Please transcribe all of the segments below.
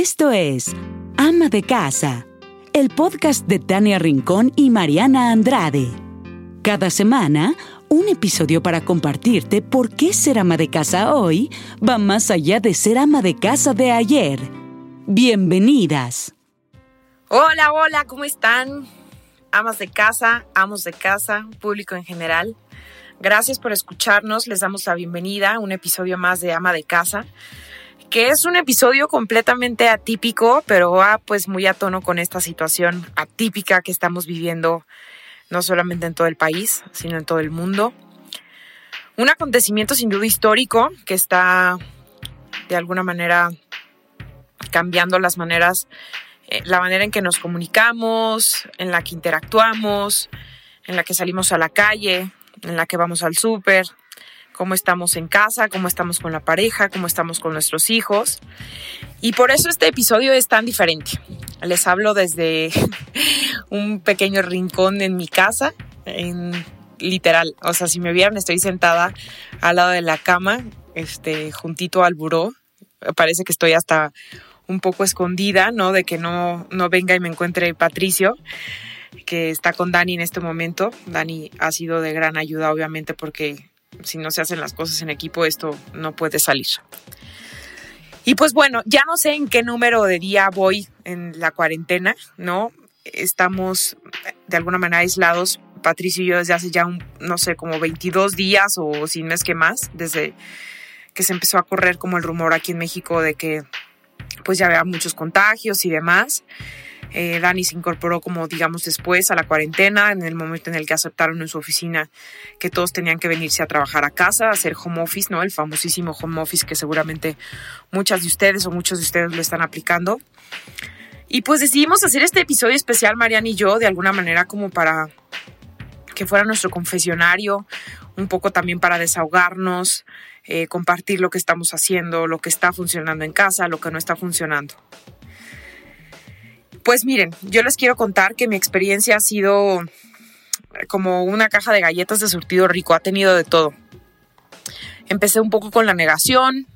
Esto es Ama de Casa, el podcast de Tania Rincón y Mariana Andrade. Cada semana, un episodio para compartirte por qué ser ama de casa hoy va más allá de ser ama de casa de ayer. Bienvenidas. Hola, hola, ¿cómo están? Amas de casa, amos de casa, público en general. Gracias por escucharnos, les damos la bienvenida a un episodio más de Ama de Casa, que es un episodio completamente atípico, pero va pues muy a tono con esta situación atípica que estamos viviendo, no solamente en todo el país, sino en todo el mundo. Un acontecimiento sin duda histórico que está de alguna manera cambiando las maneras eh, la manera en que nos comunicamos, en la que interactuamos, en la que salimos a la calle, en la que vamos al súper, cómo estamos en casa, cómo estamos con la pareja, cómo estamos con nuestros hijos. Y por eso este episodio es tan diferente. Les hablo desde un pequeño rincón en mi casa, en literal. O sea, si me vieran, estoy sentada al lado de la cama, este, juntito al buró. Parece que estoy hasta un poco escondida, ¿no? De que no, no venga y me encuentre Patricio, que está con Dani en este momento. Dani ha sido de gran ayuda, obviamente, porque si no se hacen las cosas en equipo, esto no puede salir. Y pues bueno, ya no sé en qué número de día voy en la cuarentena, ¿no? Estamos de alguna manera aislados, Patricio y yo, desde hace ya, un, no sé, como 22 días o sin mes que más, desde que se empezó a correr como el rumor aquí en México de que pues ya había muchos contagios y demás. Eh, Dani se incorporó como digamos después a la cuarentena, en el momento en el que aceptaron en su oficina que todos tenían que venirse a trabajar a casa, a hacer home office, ¿no? El famosísimo home office que seguramente muchas de ustedes o muchos de ustedes lo están aplicando. Y pues decidimos hacer este episodio especial, Mariana y yo, de alguna manera como para que fuera nuestro confesionario, un poco también para desahogarnos, eh, compartir lo que estamos haciendo, lo que está funcionando en casa, lo que no está funcionando. Pues miren, yo les quiero contar que mi experiencia ha sido como una caja de galletas de surtido rico, ha tenido de todo. Empecé un poco con la negación,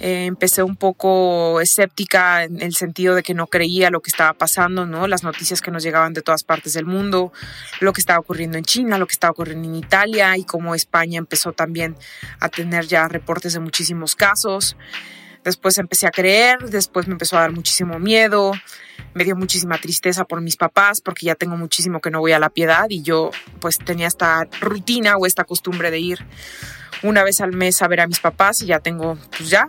eh, empecé un poco escéptica en el sentido de que no creía lo que estaba pasando, ¿no? Las noticias que nos llegaban de todas partes del mundo, lo que estaba ocurriendo en China, lo que estaba ocurriendo en Italia y cómo España empezó también a tener ya reportes de muchísimos casos. Después empecé a creer, después me empezó a dar muchísimo miedo, me dio muchísima tristeza por mis papás porque ya tengo muchísimo que no voy a la piedad y yo pues tenía esta rutina o esta costumbre de ir una vez al mes a ver a mis papás y ya tengo pues ya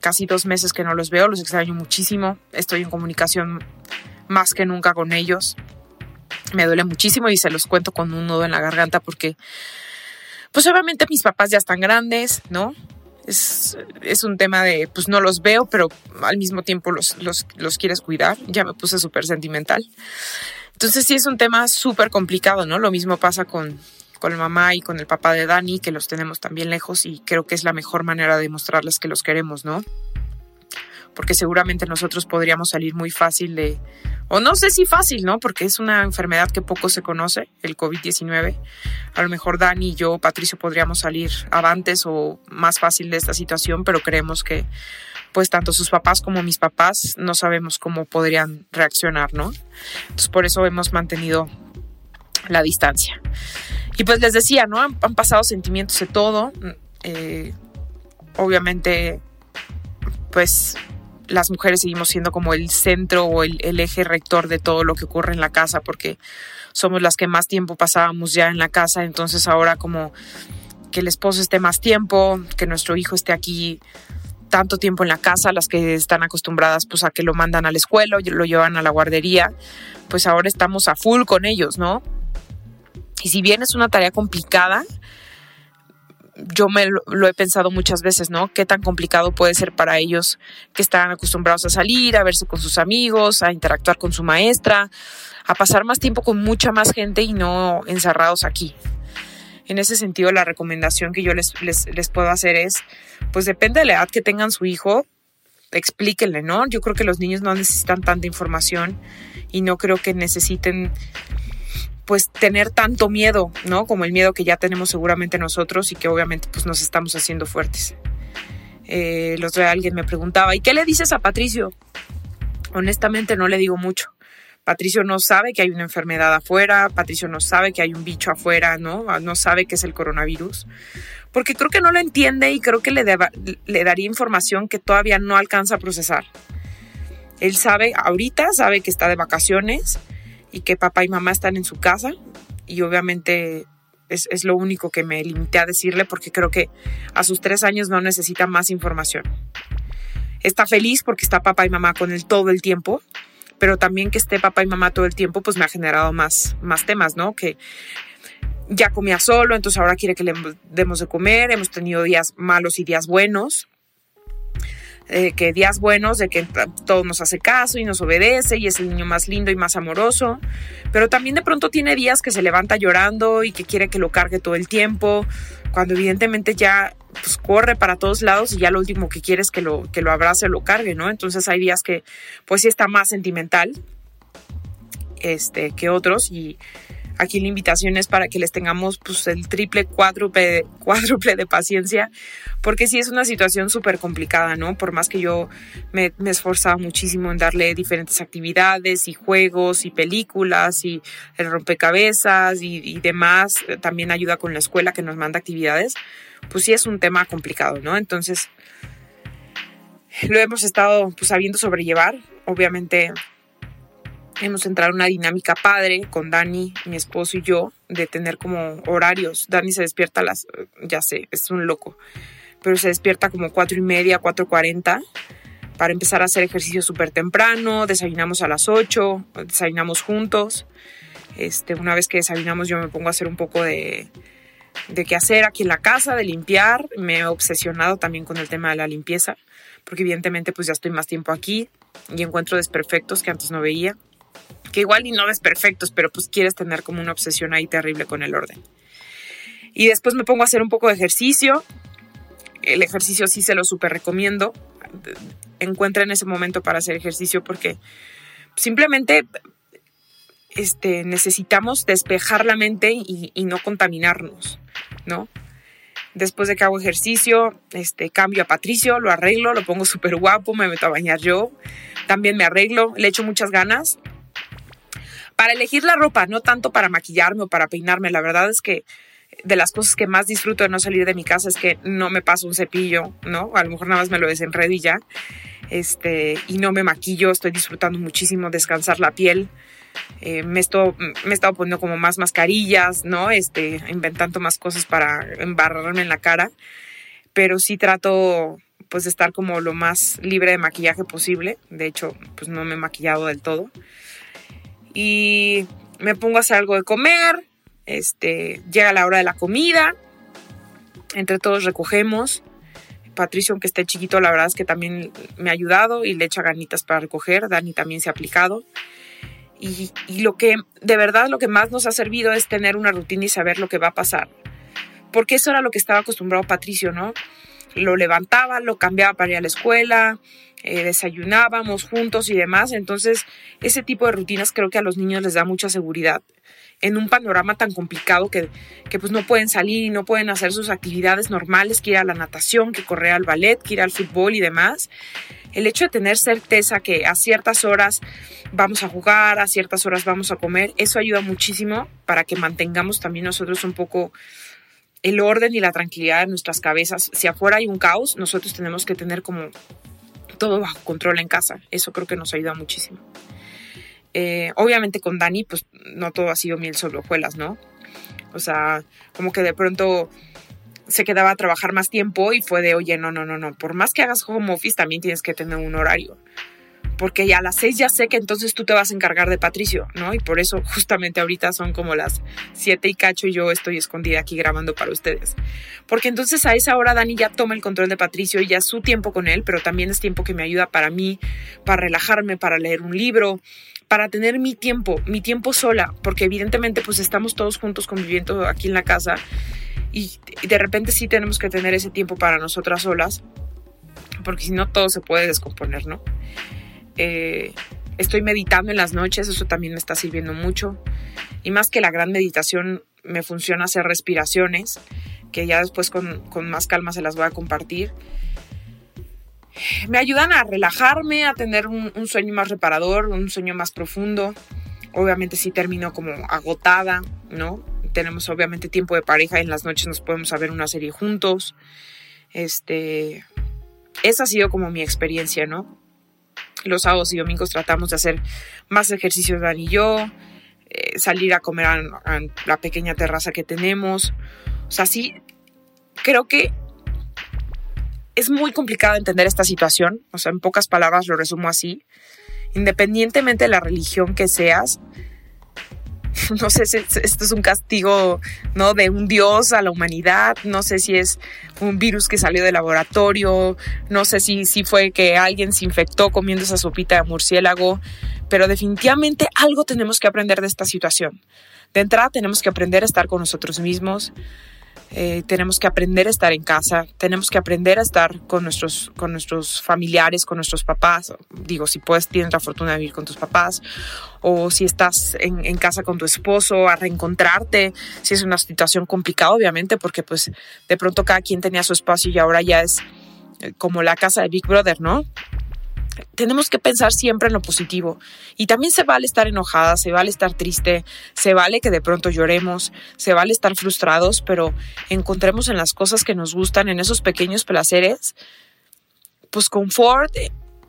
casi dos meses que no los veo, los extraño muchísimo, estoy en comunicación más que nunca con ellos, me duele muchísimo y se los cuento con un nudo en la garganta porque, pues obviamente mis papás ya están grandes, ¿no? Es, es un tema de, pues no los veo, pero al mismo tiempo los, los, los quieres cuidar, ya me puse súper sentimental. Entonces sí es un tema súper complicado, ¿no? Lo mismo pasa con, con la mamá y con el papá de Dani, que los tenemos también lejos y creo que es la mejor manera de mostrarles que los queremos, ¿no? Porque seguramente nosotros podríamos salir muy fácil de, o no sé si fácil, ¿no? Porque es una enfermedad que poco se conoce, el COVID-19. A lo mejor Dani y yo, Patricio, podríamos salir avantes o más fácil de esta situación, pero creemos que pues tanto sus papás como mis papás no sabemos cómo podrían reaccionar, ¿no? Entonces por eso hemos mantenido la distancia. Y pues les decía, ¿no? Han, pasado sentimientos de todo. Eh, obviamente, pues las mujeres seguimos siendo como el centro o el, eje rector de todo lo que ocurre en la casa porque somos las que más tiempo pasábamos ya en la casa, entonces ahora como que el esposo esté más tiempo, que nuestro hijo esté aquí tanto tiempo en la casa, las que están acostumbradas pues a que lo mandan a la escuela lo llevan a la guardería, pues ahora estamos a full con ellos, ¿no? Y si bien es una tarea complicada, yo me lo, he pensado muchas veces, ¿no? Qué tan complicado puede ser para ellos que están acostumbrados a salir, a verse con sus amigos, a interactuar con su maestra, a pasar más tiempo con mucha más gente y no encerrados aquí. En ese sentido, la recomendación que yo les, les, les puedo hacer es, pues depende de la edad que tengan su hijo, explíquenle, ¿no? Yo creo que los niños no necesitan tanta información y no creo que necesiten pues tener tanto miedo, ¿no? Como el miedo que ya tenemos seguramente nosotros y que obviamente pues nos estamos haciendo fuertes. Eh, el alguien me preguntaba, ¿y qué le dices a Patricio? Honestamente no le digo mucho. Patricio no sabe que hay una enfermedad afuera, Patricio no sabe que hay un bicho afuera, ¿no? No sabe que es el coronavirus. Porque creo que no lo entiende y creo que le, le daría información que todavía no alcanza a procesar. Él sabe, ahorita sabe que está de vacaciones y que papá y mamá están en su casa y obviamente es, es, lo único que me limité a decirle porque creo que a sus tres años no necesita más información. Está feliz porque está papá y mamá con él todo el tiempo, pero también que esté papá y mamá todo el tiempo pues me ha generado más, más temas, ¿no? Que ya comía solo, entonces ahora quiere que le demos de comer, hemos tenido días malos y días buenos, eh, que días buenos, de que todo nos hace caso y nos obedece y es el niño más lindo y más amoroso, pero también de pronto tiene días que se levanta llorando y que quiere que lo cargue todo el tiempo, cuando evidentemente ya pues, corre para todos lados y ya lo último que quiere es que lo, que lo abrace o lo cargue, ¿no? Entonces hay días que pues sí está más sentimental este, que otros y Aquí la invitación es para que les tengamos pues, el triple, cuádruple, cuádruple de paciencia, porque sí es una situación súper complicada, ¿no? Por más que yo me, me esforzaba muchísimo en darle diferentes actividades y juegos y películas y el rompecabezas y, y demás, también ayuda con la escuela que nos manda actividades, pues sí es un tema complicado, ¿no? Entonces, lo hemos estado pues sabiendo sobrellevar. Obviamente hemos entrado en una dinámica padre con Dani, mi esposo y yo, de tener como horarios. Dani se despierta a las, ya sé, es un loco, pero se despierta como cuatro y media, cuatro cuarenta para empezar a hacer ejercicio súper temprano. Desayunamos a las ocho, desayunamos juntos. Este, una vez que desayunamos yo me pongo a hacer un poco de, de qué hacer aquí en la casa, de limpiar. Me he obsesionado también con el tema de la limpieza, porque evidentemente pues ya estoy más tiempo aquí y encuentro desperfectos que antes no veía que igual y no ves perfectos, pero pues quieres tener como una obsesión ahí terrible con el orden. Y después me pongo a hacer un poco de ejercicio. El ejercicio sí se lo súper recomiendo. Encuentren ese momento para hacer ejercicio porque simplemente este, necesitamos despejar la mente y, y, no contaminarnos, ¿no? Después de que hago ejercicio, este, cambio a Patricio, lo arreglo, lo pongo súper guapo, me meto a bañar yo, también me arreglo, le echo muchas ganas para elegir la ropa, no tanto para maquillarme o para peinarme. La verdad es que de las cosas que más disfruto de no salir de mi casa es que no me paso un cepillo, ¿no? A lo mejor nada más me lo desenredo y ya. Este, y no me maquillo, estoy disfrutando muchísimo descansar la piel. Eh, me, estoy, me he estado poniendo como más mascarillas, ¿no? Este, inventando más cosas para embarrarme en la cara. Pero sí trato pues de estar como lo más libre de maquillaje posible. De hecho, pues no me he maquillado del todo y me pongo a hacer algo de comer, este, llega la hora de la comida, entre todos recogemos. Patricio, aunque esté chiquito, la verdad es que también me ha ayudado y le echa ganitas para recoger. Dani también se ha aplicado. Y, y, lo que, de verdad, lo que más nos ha servido es tener una rutina y saber lo que va a pasar. Porque eso era lo que estaba acostumbrado Patricio, ¿no? Lo levantaba, lo cambiaba para ir a la escuela, eh, desayunábamos juntos y demás. Entonces, ese tipo de rutinas creo que a los niños les da mucha seguridad en un panorama tan complicado que, que pues no pueden salir y no pueden hacer sus actividades normales, que ir a la natación, que correr al ballet, que ir al fútbol y demás. El hecho de tener certeza que a ciertas horas vamos a jugar, a ciertas horas vamos a comer, eso ayuda muchísimo para que mantengamos también nosotros un poco el orden y la tranquilidad en nuestras cabezas. Si afuera hay un caos, nosotros tenemos que tener como todo bajo control en casa. Eso creo que nos ayuda muchísimo. Eh, obviamente con Dani, pues no todo ha sido miel sobre hojuelas, ¿no? O sea, como que de pronto se quedaba a trabajar más tiempo y fue de, oye, no, no, no, no, por más que hagas home office, también tienes que tener un horario porque a las seis ya sé que entonces tú te vas a encargar de Patricio, ¿no? Y por eso justamente ahorita son como las siete y cacho y yo estoy escondida aquí grabando para ustedes. Porque entonces a esa hora Dani ya toma el control de Patricio y ya su tiempo con él, pero también es tiempo que me ayuda para mí, para relajarme, para leer un libro, para tener mi tiempo, mi tiempo sola, porque evidentemente pues estamos todos juntos conviviendo aquí en la casa y de repente sí tenemos que tener ese tiempo para nosotras solas, porque si no todo se puede descomponer, ¿no? Eh, estoy meditando en las noches, eso también me está sirviendo mucho. Y más que la gran meditación, me funciona hacer respiraciones, que ya después con, con más calma se las voy a compartir. me ayudan a relajarme, a tener un, un sueño más reparador, un sueño más profundo. Obviamente sí termino como agotada, ¿no? Tenemos obviamente tiempo de pareja, en las noches nos podemos ver una serie juntos. Este, esa ha sido como mi experiencia, ¿no? Los sábados y domingos tratamos de hacer más ejercicios Dan y yo, eh, salir a comer a, a la pequeña terraza que tenemos. O sea, sí, creo que es muy complicado entender esta situación, o sea, en pocas palabras lo resumo así. Independientemente de la religión que seas, no sé si esto es un castigo, ¿no? De un dios a la humanidad, no sé si es un virus que salió del laboratorio, no sé si, si fue que alguien se infectó comiendo esa sopita de murciélago, pero definitivamente algo tenemos que aprender de esta situación. De entrada tenemos que aprender a estar con nosotros mismos, eh, tenemos que aprender a estar en casa, tenemos que aprender a estar con nuestros, con nuestros familiares, con nuestros papás. Digo, si puedes, tienes la fortuna de vivir con tus papás, o si estás en, en, casa con tu esposo, a reencontrarte, si es una situación complicada, obviamente, porque pues de pronto cada quien tenía su espacio y ahora ya es eh, como la casa de Big Brother, ¿no? Tenemos que pensar siempre en lo positivo. Y también se vale estar enojada, se vale estar triste, se vale que de pronto lloremos, se vale estar frustrados, pero encontremos en las cosas que nos gustan, en esos pequeños placeres, pues confort,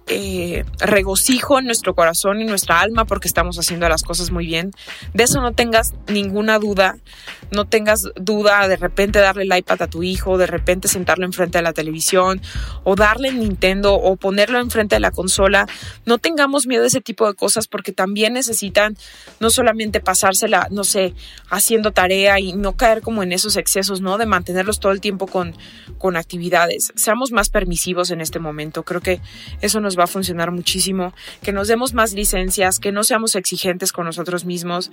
eh, regocijo en nuestro corazón y nuestra alma porque estamos haciendo las cosas muy bien. De eso no tengas ninguna duda. No tengas duda de repente darle el iPad a tu hijo, de repente sentarlo enfrente de la televisión o darle el Nintendo o ponerlo enfrente de la consola. No tengamos miedo de ese tipo de cosas porque también necesitan no solamente pasársela, no sé, haciendo tarea y no caer como en esos excesos, ¿no? De mantenerlos todo el tiempo con, con actividades. Seamos más permisivos en este momento. Creo que eso nos va a funcionar muchísimo, que nos demos más licencias, que no seamos exigentes con nosotros mismos,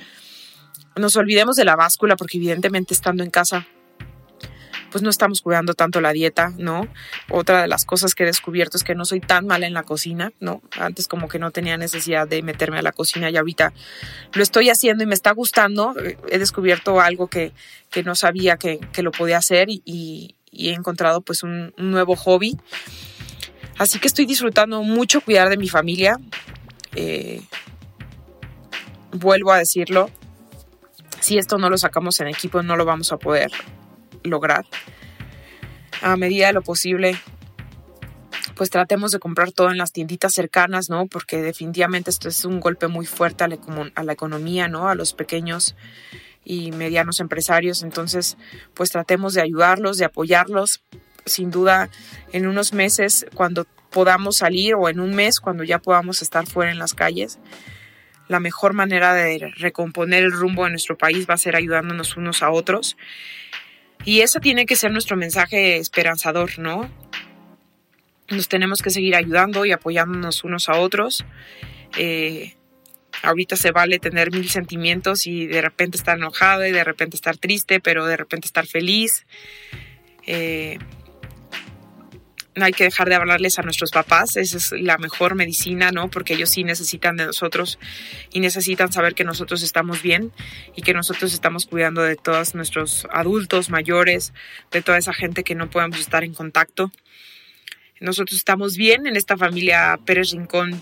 nos olvidemos de la báscula porque evidentemente estando en casa pues no estamos cuidando tanto la dieta, ¿no? Otra de las cosas que he descubierto es que no soy tan mala en la cocina, ¿no? Antes como que no tenía necesidad de meterme a la cocina y ahorita lo estoy haciendo y me está gustando. He descubierto algo que, que no sabía que, que, lo podía hacer y, he encontrado pues un, un nuevo hobby Así que estoy disfrutando mucho cuidar de mi familia. Eh, vuelvo a decirlo, si esto no lo sacamos en equipo no lo vamos a poder lograr. A medida de lo posible, pues tratemos de comprar todo en las tienditas cercanas, ¿no? Porque definitivamente esto es un golpe muy fuerte a la, a la economía, ¿no? A los pequeños y medianos empresarios. Entonces, pues tratemos de ayudarlos, de apoyarlos sin duda en unos meses cuando podamos salir o en un mes cuando ya podamos estar fuera en las calles, la mejor manera de recomponer el rumbo de nuestro país va a ser ayudándonos unos a otros. Y ese tiene que ser nuestro mensaje esperanzador, ¿no? Nos tenemos que seguir ayudando y apoyándonos unos a otros. Eh, ahorita se vale tener mil sentimientos y de repente estar enojado y de repente estar triste, pero de repente estar feliz. Eh, hay que dejar de hablarles a nuestros papás, esa es la mejor medicina, ¿no? Porque ellos sí necesitan de nosotros y necesitan saber que nosotros estamos bien y que nosotros estamos cuidando de todos nuestros adultos mayores, de toda esa gente que no podemos estar en contacto. Nosotros estamos bien en esta familia Pérez Rincón,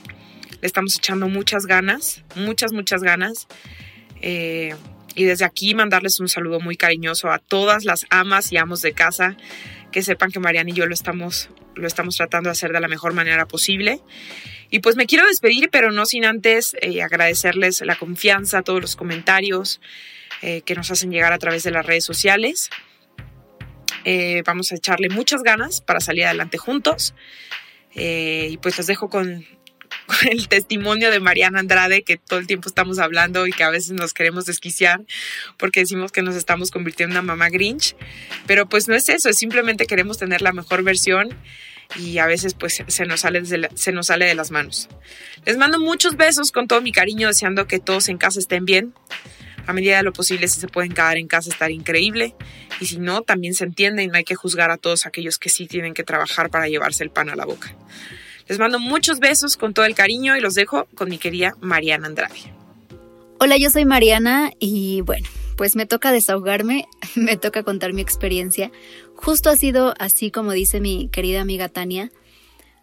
le estamos echando muchas ganas, muchas, muchas ganas. Eh, y desde aquí mandarles un saludo muy cariñoso a todas las amas y amos de casa que sepan que Mariana y yo lo estamos lo estamos tratando de hacer de la mejor manera posible. Y pues me quiero despedir, pero no sin antes eh, agradecerles la confianza, todos los comentarios eh, que nos hacen llegar a través de las redes sociales. Eh, vamos a echarle muchas ganas para salir adelante juntos. Y pues los dejo con el testimonio de Mariana Andrade, que todo el tiempo estamos hablando y que a veces nos queremos desquiciar porque decimos que nos estamos convirtiendo en una mamá Grinch. Pero pues no es eso, es simplemente queremos tener la mejor versión y a veces pues se nos sale se nos sale de las manos. Les mando muchos besos con todo mi cariño, deseando que todos en casa estén bien. A medida de lo posible, si se pueden quedar en casa, estar increíble. Y si no, también se entiende y no hay que juzgar a todos aquellos que sí tienen que trabajar para llevarse el pan a la boca. Les mando muchos besos con todo el cariño y los dejo con mi querida Mariana Andrade. Hola, yo soy Mariana y bueno, pues me toca desahogarme, me toca contar mi experiencia. Justo ha sido así como dice mi querida amiga Tania.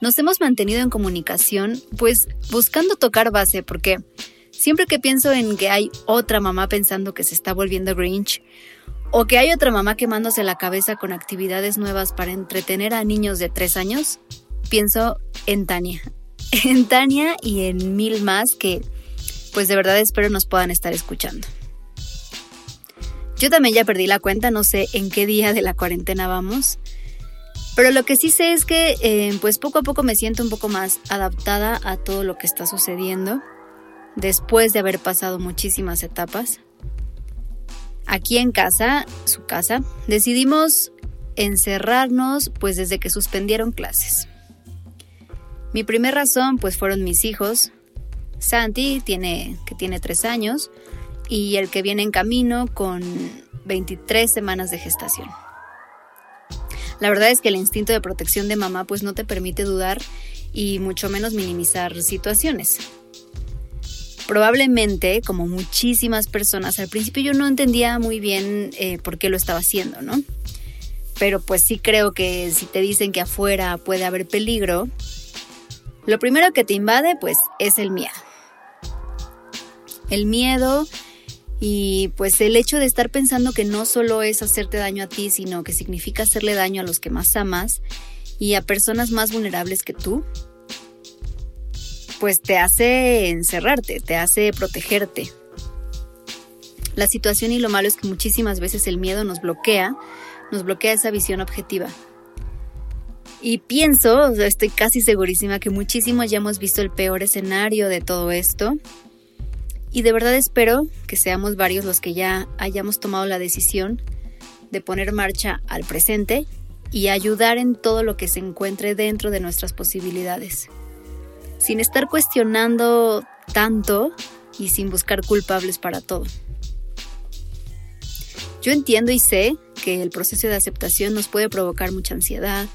nos hemos mantenido en comunicación, pues buscando tocar base, porque siempre que pienso en que hay otra mamá pensando que se está volviendo Grinch, o que hay otra mamá quemándose la cabeza con actividades nuevas para entretener a niños de tres años, pienso en Tania. En Tania y en mil más que, pues de verdad espero nos puedan estar escuchando. Yo también ya perdí la cuenta, no sé en qué día de la cuarentena vamos, pero lo que sí sé es que eh, pues poco a poco me siento un poco más adaptada a todo lo que está sucediendo después de haber pasado muchísimas etapas. Aquí en casa, su casa, decidimos encerrarnos pues desde que suspendieron clases. Mi primera razón pues fueron mis hijos. Santi tiene que tiene tres años y el que viene en camino con 23 semanas de gestación. La verdad es que el instinto de protección de mamá pues no te permite dudar y mucho menos minimizar situaciones. Probablemente, como muchísimas personas, al principio yo no entendía muy bien eh, por qué lo estaba haciendo, ¿no? Pero pues sí creo que si te dicen que afuera puede haber peligro, lo primero que te invade pues es el miedo. El miedo y pues el hecho de estar pensando que no solo es hacerte daño a ti, sino que significa hacerle daño a los que más amas y a personas más vulnerables que tú, pues te hace encerrarte, te hace protegerte. La situación y lo malo es que muchísimas veces el miedo nos bloquea, nos bloquea esa visión objetiva. Y pienso, estoy casi segurísima que muchísimos ya hemos visto el peor escenario de todo esto y de verdad espero que seamos varios los que ya hayamos tomado la decisión de poner marcha al presente y ayudar en todo lo que se encuentre dentro de nuestras posibilidades, sin estar cuestionando tanto y sin buscar culpables para todo. Yo entiendo y sé que el proceso de aceptación nos puede provocar mucha ansiedad,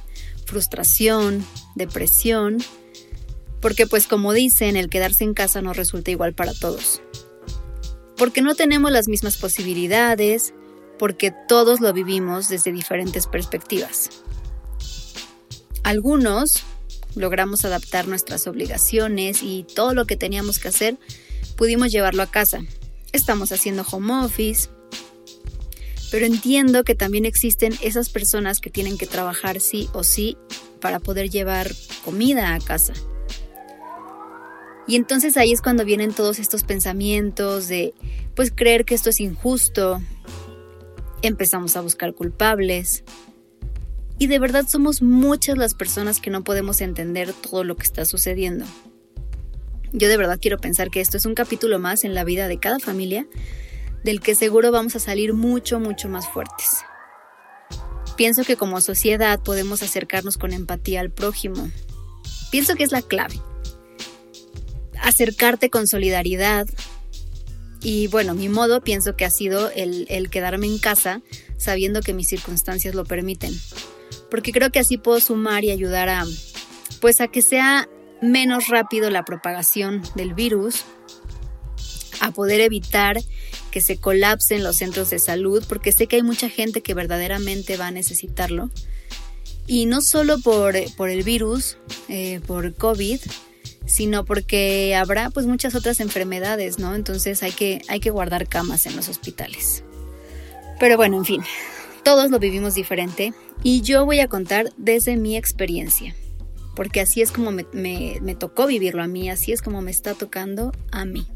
frustración, depresión, porque pues como dicen, el quedarse en casa no resulta igual para todos. Porque no tenemos las mismas posibilidades, porque todos lo vivimos desde diferentes perspectivas. Algunos logramos adaptar nuestras obligaciones y todo lo que teníamos que hacer pudimos llevarlo a casa. Estamos haciendo home office, pero entiendo que también existen esas personas que tienen que trabajar sí o sí para poder llevar comida a casa. Y entonces ahí es cuando vienen todos estos pensamientos de, pues, creer que esto es injusto. Empezamos a buscar culpables. Y de verdad somos muchas las personas que no podemos entender todo lo que está sucediendo. Yo de verdad quiero pensar que esto es un capítulo más en la vida de cada familia, del que seguro vamos a salir mucho, mucho más fuertes. Pienso que como sociedad podemos acercarnos con empatía al prójimo. Pienso que es la clave acercarte con solidaridad. Y bueno, mi modo pienso que ha sido el, quedarme en casa sabiendo que mis circunstancias lo permiten. Porque creo que así puedo sumar y ayudar a, pues a que sea menos rápido la propagación del virus, a poder evitar que se colapsen los centros de salud, porque sé que hay mucha gente que verdaderamente va a necesitarlo. Y no solo por, por el virus, eh, por COVID, sino porque habrá pues muchas otras enfermedades, ¿no? Entonces hay que, hay que guardar camas en los hospitales. Pero bueno, en fin, todos lo vivimos diferente y yo voy a contar desde mi experiencia, porque así es como me, me tocó vivirlo a mí, así es como me está tocando a mí.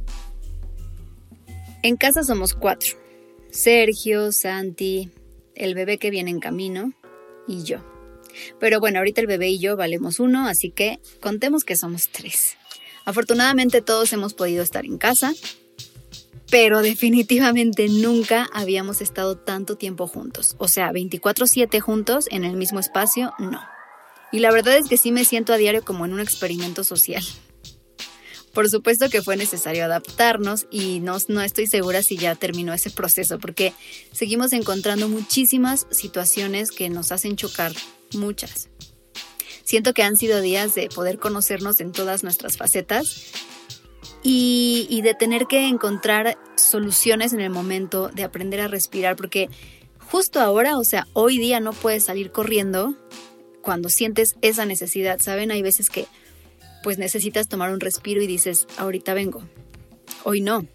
En casa somos cuatro, Sergio, Santi, el bebé que viene en camino y yo. Pero bueno, ahorita el bebé y yo valemos uno, así que contemos que somos tres. Afortunadamente todos hemos podido estar en casa, pero definitivamente nunca habíamos estado tanto tiempo juntos. O sea, 24/7 juntos en el mismo espacio, no. Y la verdad es que sí me siento a diario como en un experimento social. Por supuesto que fue necesario adaptarnos y no, no, estoy segura si ya terminó ese proceso porque seguimos encontrando muchísimas situaciones que nos hacen chocar muchas. Siento que han sido días de poder conocernos en todas nuestras facetas y, de tener que encontrar soluciones en el momento, de aprender a respirar, porque justo ahora, o sea, hoy día no puedes salir corriendo cuando sientes esa necesidad, ¿saben? Hay veces que pues necesitas tomar un respiro y dices, ahorita vengo. Hoy no,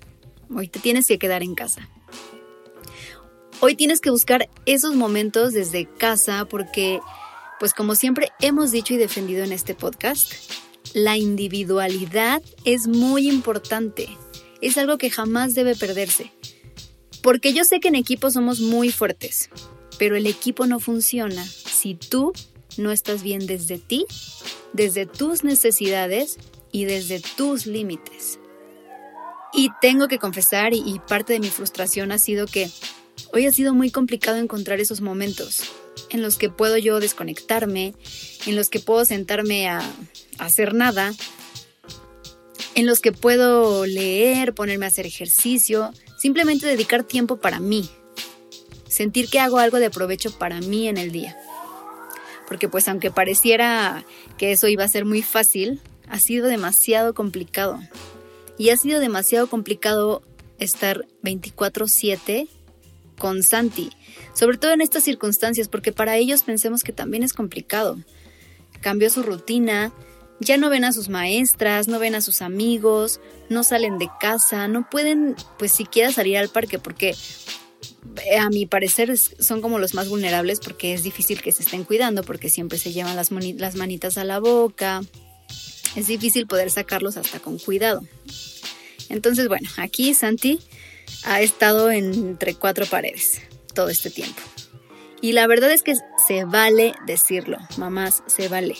hoy te tienes que quedar en casa. Hoy tienes que buscar esos momentos desde casa porque, pues como siempre hemos dicho y defendido en este podcast, la individualidad es muy importante. Es algo que jamás debe perderse. Porque yo sé que en equipo somos muy fuertes, pero el equipo no funciona si tú no estás bien desde ti, desde tus necesidades y desde tus límites. Y tengo que confesar, y, parte de mi frustración ha sido que hoy ha sido muy complicado encontrar esos momentos en los que puedo yo desconectarme, en los que puedo sentarme a hacer nada, en los que puedo leer, ponerme a hacer ejercicio, Simplemente dedicar tiempo para mí. Sentir que hago algo de provecho para mí en el día. Porque pues aunque pareciera que eso iba a ser muy fácil, ha sido demasiado complicado. Y ha sido demasiado complicado estar 24/7 con Santi, sobre todo en estas circunstancias, porque para ellos pensemos que también es complicado. Cambió su rutina, ya no ven a sus maestras, no ven a sus amigos, no salen de casa, no pueden pues siquiera salir al parque porque a mi parecer son como los más vulnerables porque es difícil que se estén cuidando porque siempre se llevan las, manitas a la boca. Es difícil poder sacarlos hasta con cuidado. Entonces, bueno, aquí Santi ha estado entre cuatro paredes todo este tiempo. Y la verdad es que se vale decirlo, mamás, se vale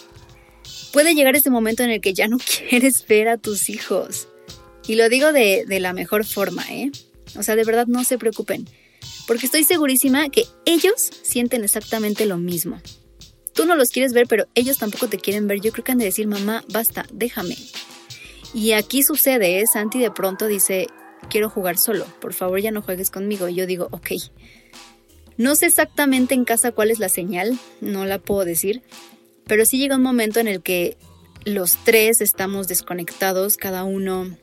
puede llegar ese momento en el que ya no quieres ver a tus hijos. Y lo digo de, la mejor forma, ¿eh? O sea, de verdad no se preocupen, porque estoy segurísima que ellos sienten exactamente lo mismo. Tú no los quieres ver, pero ellos tampoco te quieren ver. Yo creo que han de decir, mamá, basta, déjame. Y aquí sucede, ¿eh? Santi de pronto dice, quiero jugar solo, por favor ya no juegues conmigo. Y yo digo, ok. No sé exactamente en casa cuál es la señal, no la puedo decir, pero sí llega un momento en el que los tres estamos desconectados, cada uno,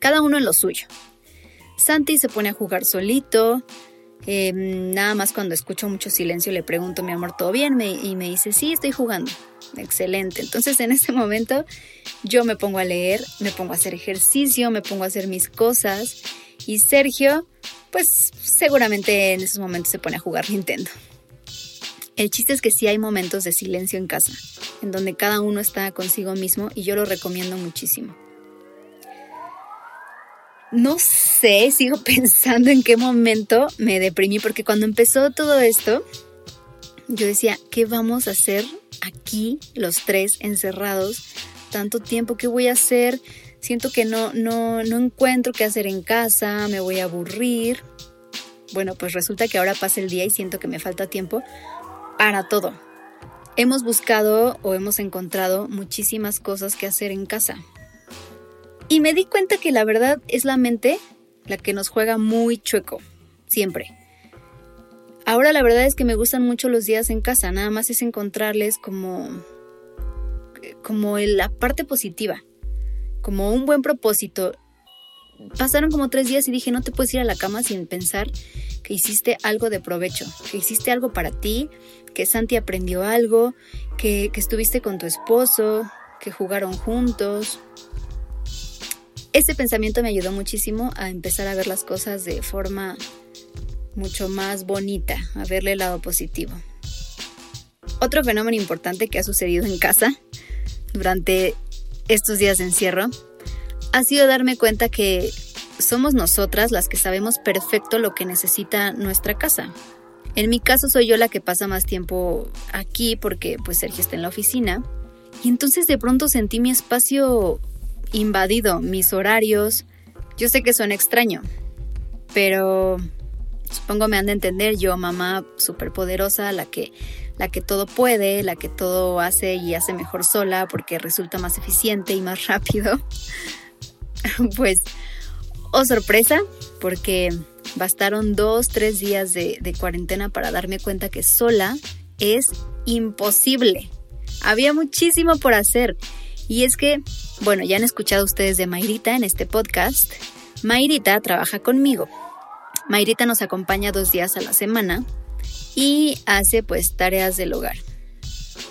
cada uno en lo suyo. Santi se pone a jugar solito. Em, nada más cuando escucho mucho silencio le pregunto, mi amor, ¿todo bien? y me dice, sí, estoy jugando. Excelente. Entonces en ese momento yo me pongo a leer, me pongo a hacer ejercicio, me pongo a hacer mis cosas. Y Sergio, pues seguramente en esos momentos se pone a jugar Nintendo. El chiste es que sí hay momentos de silencio en casa, en donde cada uno está consigo mismo y yo lo recomiendo muchísimo. No sé, sigo pensando en qué momento me deprimí, porque cuando empezó todo esto, yo decía, ¿qué vamos a hacer aquí los tres encerrados tanto tiempo? ¿Qué voy a hacer? Siento que no, no, no encuentro qué hacer en casa, me voy a aburrir. Bueno, pues resulta que ahora pasa el día y siento que me falta tiempo para todo. Hemos buscado o hemos encontrado muchísimas cosas que hacer en casa. Y me di cuenta que la verdad es la mente la que nos juega muy chueco, siempre. Ahora la verdad es que me gustan mucho los días en casa, nada más es encontrarles como como la parte positiva, como un buen propósito. Pasaron como tres días y dije, no te puedes ir a la cama sin pensar que hiciste algo de provecho, que hiciste algo para ti, que Santi aprendió algo, que, estuviste con tu esposo, que jugaron juntos. Este pensamiento me ayudó muchísimo a empezar a ver las cosas de forma mucho más bonita, a verle el lado positivo. Otro fenómeno importante que ha sucedido en casa durante estos días de encierro ha sido darme cuenta que somos nosotras las que sabemos perfecto lo que necesita nuestra casa. En mi caso soy yo la que pasa más tiempo aquí porque pues Sergio está en la oficina. Y entonces de pronto sentí mi espacio invadido, mis horarios. Yo sé que suena extraño, pero supongo me han de entender yo, mamá superpoderosa, la que la que todo puede, la que todo hace y hace mejor sola porque resulta más eficiente y más rápido. pues Oh, sorpresa, porque bastaron dos, tres días de, cuarentena para darme cuenta que sola es imposible. Había muchísimo por hacer. Y es que, bueno, ya han escuchado ustedes de Mayrita en este podcast. Mayrita trabaja conmigo. Mayrita nos acompaña dos días a la semana y hace pues tareas del hogar.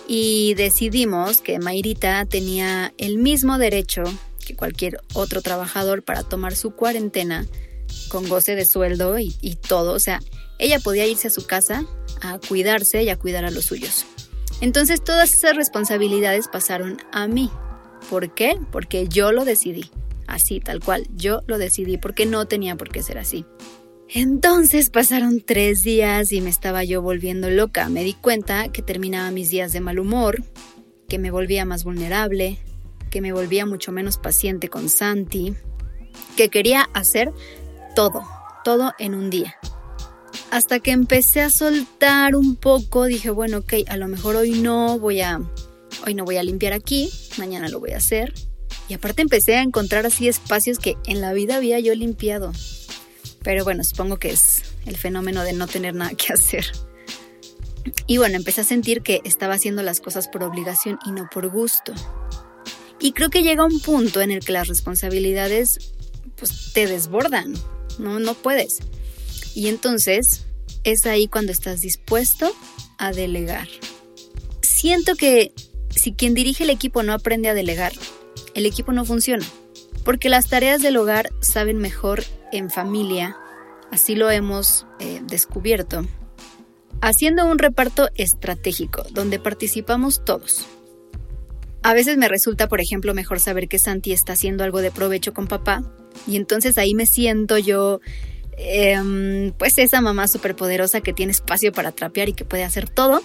y decidimos que Mayrita tenía el mismo derecho que cualquier otro trabajador para tomar su cuarentena con goce de sueldo y, y todo. O sea, ella podía irse a su casa a cuidarse y a cuidar a los suyos. Entonces todas esas responsabilidades pasaron a mí. ¿Por qué? Porque yo lo decidí. Así, tal cual. Yo lo decidí porque no tenía por qué ser así. Entonces pasaron tres días y me estaba yo volviendo loca. Me di cuenta que terminaba mis días de mal humor, que me volvía más vulnerable, que me volvía mucho menos paciente con Santi, que quería hacer todo, todo en un día. Hasta que empecé a soltar un poco, dije, bueno, ok, a lo mejor hoy no voy a, hoy no voy a limpiar aquí, mañana lo voy a hacer. Y aparte empecé a encontrar así espacios que en la vida había yo limpiado. Pero bueno, supongo que es el fenómeno de no tener nada que hacer. Y bueno, empecé a sentir que estaba haciendo las cosas por obligación y no por gusto. Y creo que llega un punto en el que las responsabilidades pues te desbordan, no no puedes. Y entonces es ahí cuando estás dispuesto a delegar. Siento que si quien dirige el equipo no aprende a delegar, el equipo no funciona, porque las tareas del hogar saben mejor en familia, así lo hemos eh, descubierto, haciendo un reparto estratégico donde participamos todos. A veces me resulta, por ejemplo, mejor saber que Santi está haciendo algo de provecho con papá y entonces ahí me siento yo, em, pues esa mamá superpoderosa que tiene espacio para trapear y que puede hacer todo,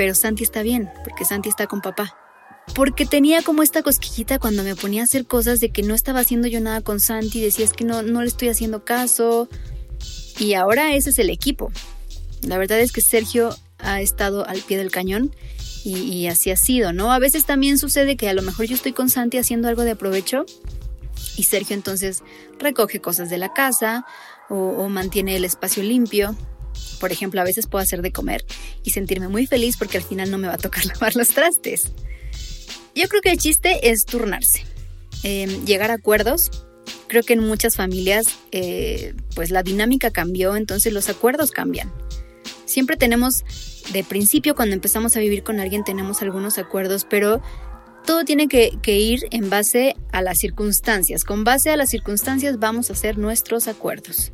pero Santi está bien, porque Santi está con papá porque tenía como esta cosquillita cuando me ponía a hacer cosas de que no estaba haciendo yo nada con Santi, decía es que no, no le estoy haciendo caso. Y ahora ese es el equipo. La verdad es que Sergio ha estado al pie del cañón y, así ha sido, ¿no? A veces también sucede que a lo mejor yo estoy con Santi haciendo algo de aprovecho y Sergio entonces recoge cosas de la casa o mantiene el espacio limpio. Por ejemplo, a veces puedo hacer de comer y sentirme muy feliz porque al final no me va a tocar lavar los trastes. Yo creo que el chiste es turnarse, em, llegar a acuerdos. Creo que en muchas familias eh, pues la dinámica cambió, entonces los acuerdos cambian. Siempre tenemos, de principio cuando empezamos a vivir con alguien tenemos algunos acuerdos, pero todo tiene que, que ir en base a las circunstancias. Con base a las circunstancias vamos a hacer nuestros acuerdos.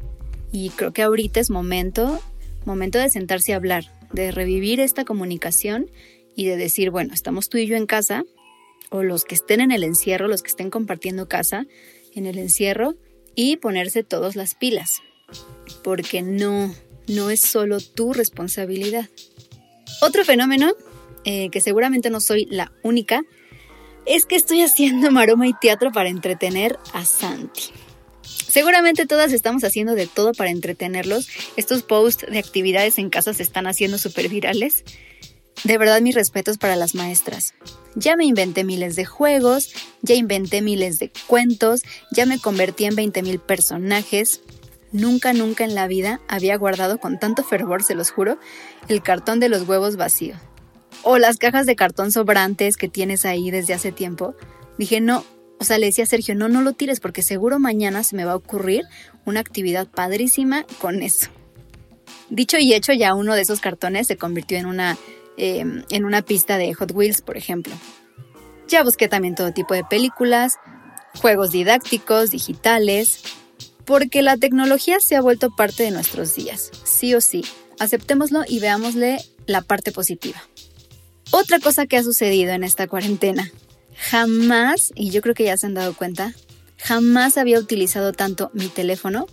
Y creo que ahorita es momento, momento de sentarse a hablar, de revivir esta comunicación y de decir, bueno, estamos tú y yo en casa, o los que estén en el encierro, los que estén compartiendo casa en el encierro y ponerse todos las pilas, porque no, no es solo tu responsabilidad. Otro fenómeno, eh, que seguramente no soy la única, es que estoy haciendo maroma y teatro para entretener a Santi. Seguramente todas estamos haciendo de todo para entretenerlos. Estos posts de actividades en casa se están haciendo súper virales. De verdad mis respetos para las maestras. Ya me inventé miles de juegos, ya inventé miles de cuentos, ya me convertí en 20.000 personajes. Nunca, nunca en la vida había guardado con tanto fervor, se los juro, el cartón de los huevos vacío. O las cajas de cartón sobrantes que tienes ahí desde hace tiempo. Dije, no, o sea, le decía a Sergio, no, no lo tires porque seguro mañana se me va a ocurrir una actividad padrísima con eso. Dicho y hecho, ya uno de esos cartones se convirtió en una Em, en una pista de Hot Wheels, por ejemplo. Ya busqué también todo tipo de películas, juegos didácticos, digitales, porque la tecnología se ha vuelto parte de nuestros días, sí o sí. Aceptémoslo y veámosle la parte positiva. Otra cosa que ha sucedido en esta cuarentena, jamás, y yo creo que ya se han dado cuenta, jamás había utilizado tanto mi teléfono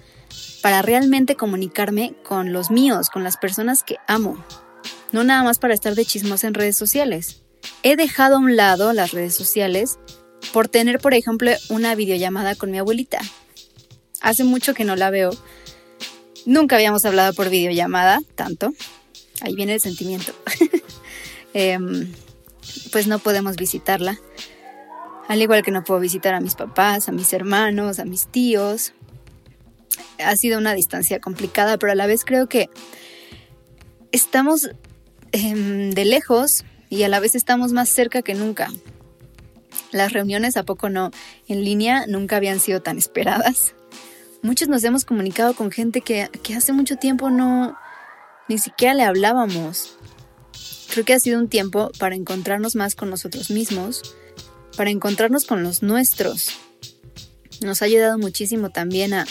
para realmente comunicarme con los míos, con las personas que amo, no nada más para estar de chismos en redes sociales. He dejado a un lado las redes sociales por tener, por ejemplo, una videollamada con mi abuelita. Hace mucho que no la veo. Nunca habíamos hablado por videollamada tanto. Ahí viene el sentimiento. Em, pues no podemos visitarla. Al igual que no puedo visitar a mis papás, a mis hermanos, a mis tíos. Ha sido una distancia complicada, pero a la vez creo que estamos Em, de lejos y a la vez estamos más cerca que nunca. Las reuniones a poco no en línea nunca habían sido tan esperadas. Muchos nos hemos comunicado con gente que, que hace mucho tiempo no ni siquiera le hablábamos. Creo que ha sido un tiempo para encontrarnos más con nosotros mismos, para encontrarnos con los nuestros. Nos ha ayudado muchísimo también a,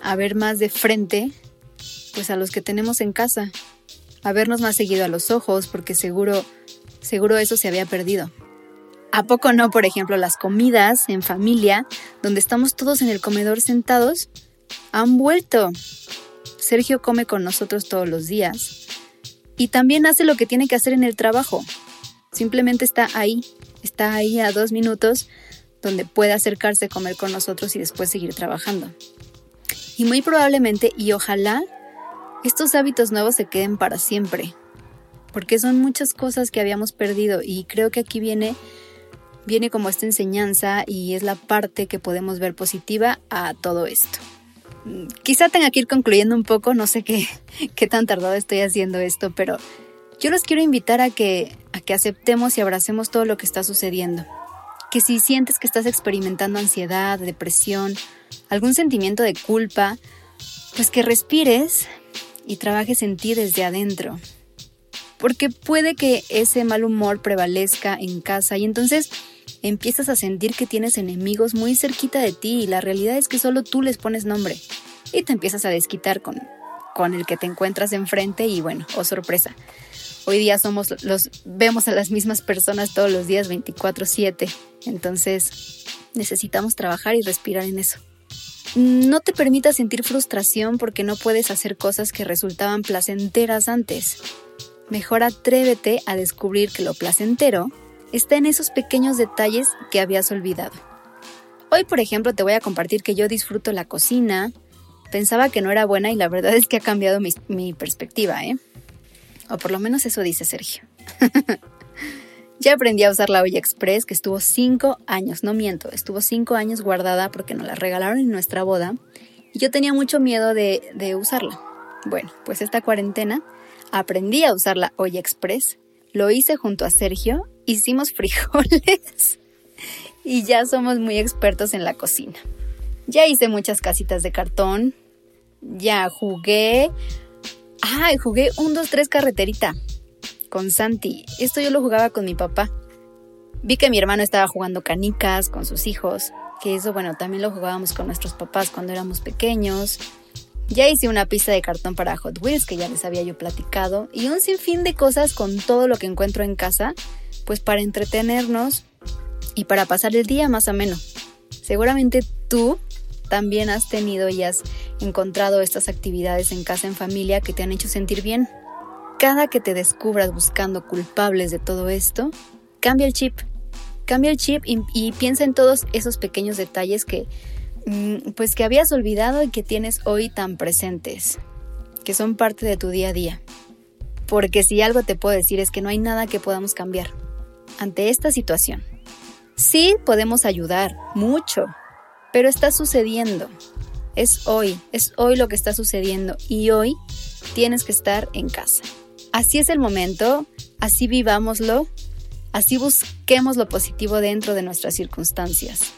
a ver más de frente pues a los que tenemos en casa, a vernos más seguido a los ojos, porque seguro, seguro eso se había perdido. ¿A poco no, por ejemplo, las comidas en familia, donde estamos todos en el comedor sentados, han vuelto? Sergio come con nosotros todos los días y también hace lo que tiene que hacer en el trabajo. Simplemente está ahí, está ahí a dos minutos donde puede acercarse comer con nosotros y después seguir trabajando. Y muy probablemente, y ojalá, estos hábitos nuevos se queden para siempre, porque son muchas cosas que habíamos perdido y creo que aquí viene viene como esta enseñanza y es la parte que podemos ver positiva a todo esto. Quizá tenga que ir concluyendo un poco, no sé qué, qué tan tardado estoy haciendo esto, pero yo los quiero invitar a que, a que aceptemos y abracemos todo lo que está sucediendo. Que si sientes que estás experimentando ansiedad, depresión, algún sentimiento de culpa, pues que respires y trabajes en ti desde adentro. Porque puede que ese mal humor prevalezca en casa y entonces empiezas a sentir que tienes enemigos muy cerquita de ti y la realidad es que solo tú les pones nombre y te empiezas a desquitar con, con el que te encuentras enfrente y bueno, oh sorpresa. Hoy día somos los vemos a las mismas personas todos los días 24/7. Entonces, necesitamos trabajar y respirar en eso. No te permitas sentir frustración porque no puedes hacer cosas que resultaban placenteras antes. Mejor atrévete a descubrir que lo placentero está en esos pequeños detalles que habías olvidado. Hoy, por ejemplo, te voy a compartir que yo disfruto la cocina. Pensaba que no era buena y la verdad es que ha cambiado mi, perspectiva, ¿eh? O por lo menos eso dice Sergio. ya aprendí a usar la olla express que estuvo cinco años, no miento, estuvo cinco años guardada porque nos la regalaron en nuestra boda y yo tenía mucho miedo de, de usarla. Bueno, pues esta cuarentena aprendí a usar la olla express, lo hice junto a Sergio hicimos frijoles y ya somos muy expertos en la cocina. Ya hice muchas casitas de cartón, ya jugué. Ay, jugué un, dos, tres carreterita con Santi. Esto yo lo jugaba con mi papá. Vi que mi hermano estaba jugando canicas con sus hijos, que eso, bueno, también lo jugábamos con nuestros papás cuando éramos pequeños. Ya hice una pista de cartón para Hot Wheels, que ya les había yo platicado, y un sinfín de cosas con todo lo que encuentro en casa pues para entretenernos y para pasar el día más ameno. Seguramente tú también has tenido y has encontrado estas actividades en casa en familia que te han hecho sentir bien. Cada que te descubras buscando culpables de todo esto, cambia el chip. Cambia el chip y, piensa en todos esos pequeños detalles que mm, pues que habías olvidado y que tienes hoy tan presentes, que son parte de tu día a día. Porque si algo te puedo decir es que no hay nada que podamos cambiar ante esta situación. Sí podemos ayudar, mucho, pero está sucediendo. Es hoy, es hoy lo que está sucediendo y hoy tienes que estar en casa. Así es el momento, así vivámoslo, así busquemos lo positivo dentro de nuestras circunstancias.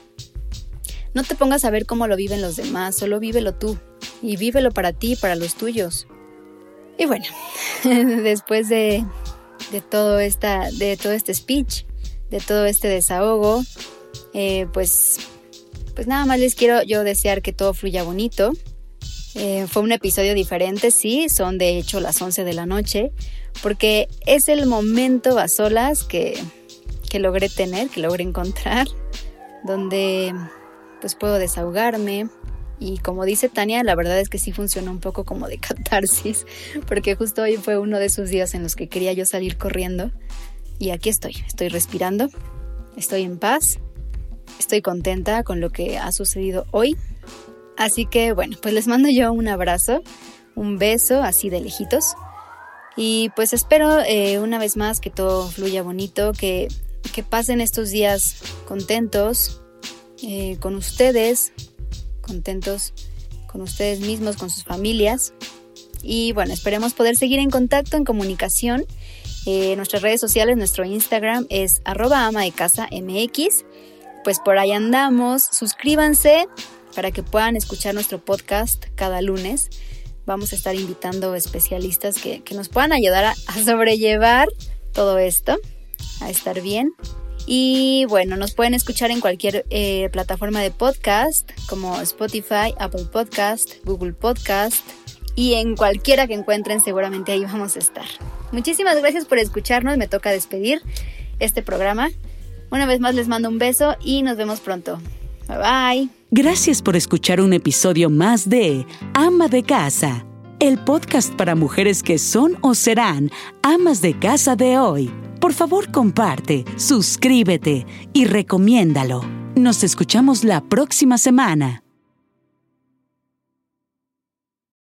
No te pongas a ver cómo lo viven los demás, solo vívelo tú y vívelo para ti y para los tuyos. Y bueno, después de de todo, esta, de todo este speech, de todo este desahogo. Eh, pues, pues nada más les quiero yo desear que todo fluya bonito. Eh, fue un episodio diferente, sí, son de hecho las 11 de la noche, porque es el momento a solas que, que logré tener, que logré encontrar, donde pues puedo desahogarme, y como dice Tania, la verdad es que sí funcionó un poco como de catarsis, porque justo hoy fue uno de esos días en los que quería yo salir corriendo. Y aquí estoy, estoy respirando, estoy en paz, estoy contenta con lo que ha sucedido hoy. Así que bueno, pues les mando yo un abrazo, un beso así de lejitos. Y pues espero eh, una vez más que todo fluya bonito, que, que pasen estos días contentos eh, con ustedes, contentos con ustedes mismos, con sus familias. Y bueno, esperemos poder seguir en contacto, en comunicación. Eh, nuestras redes sociales, nuestro Instagram es arroba ama de casa MX. Pues por ahí andamos. Suscríbanse para que puedan escuchar nuestro podcast cada lunes. Vamos a estar invitando especialistas que, nos puedan ayudar a, sobrellevar todo esto, a estar bien. Y bueno, nos pueden escuchar en cualquier eh, plataforma de podcast como Spotify, Apple Podcast, Google Podcast y en cualquiera que encuentren seguramente ahí vamos a estar. Muchísimas gracias por escucharnos, me toca despedir este programa. Una vez más les mando un beso y nos vemos pronto. Bye bye. Gracias por escuchar un episodio más de Ama de Casa, el podcast para mujeres que son o serán amas de casa de hoy. Por favor, comparte, suscríbete y recomiéndalo. Nos escuchamos la próxima semana.